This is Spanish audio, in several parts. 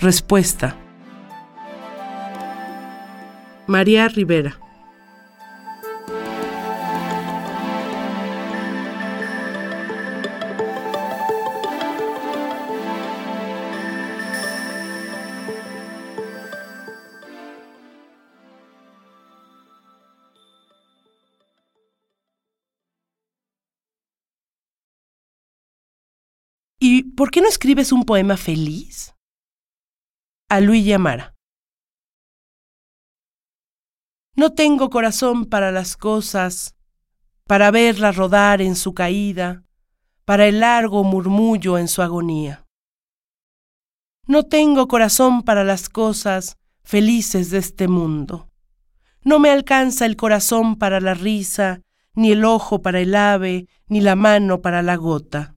Respuesta. María Rivera. ¿Y por qué no escribes un poema feliz? A Luis Yamara. No tengo corazón para las cosas, para verlas rodar en su caída, para el largo murmullo en su agonía. No tengo corazón para las cosas felices de este mundo. No me alcanza el corazón para la risa, ni el ojo para el ave, ni la mano para la gota.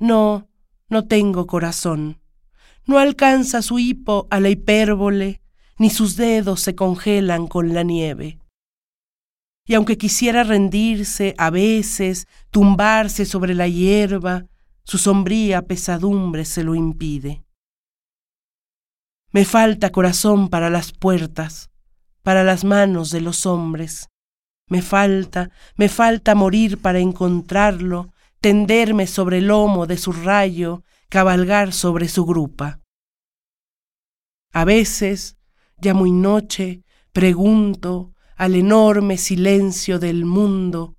No, no tengo corazón. No alcanza su hipo a la hipérbole, ni sus dedos se congelan con la nieve. Y aunque quisiera rendirse a veces, tumbarse sobre la hierba, su sombría pesadumbre se lo impide. Me falta corazón para las puertas, para las manos de los hombres. Me falta, me falta morir para encontrarlo, tenderme sobre el lomo de su rayo, cabalgar sobre su grupa. A veces, ya muy noche, pregunto al enorme silencio del mundo,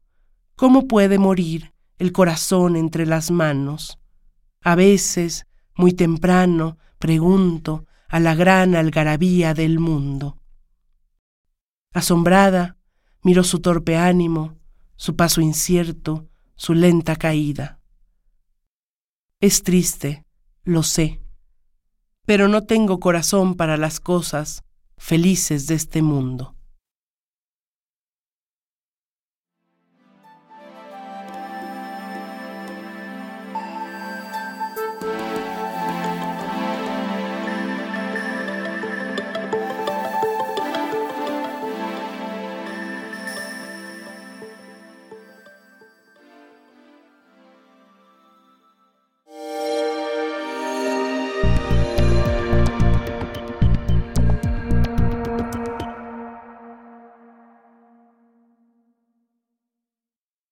¿cómo puede morir el corazón entre las manos? A veces, muy temprano, pregunto a la gran algarabía del mundo. Asombrada, miro su torpe ánimo, su paso incierto, su lenta caída. Es triste, lo sé, pero no tengo corazón para las cosas felices de este mundo. you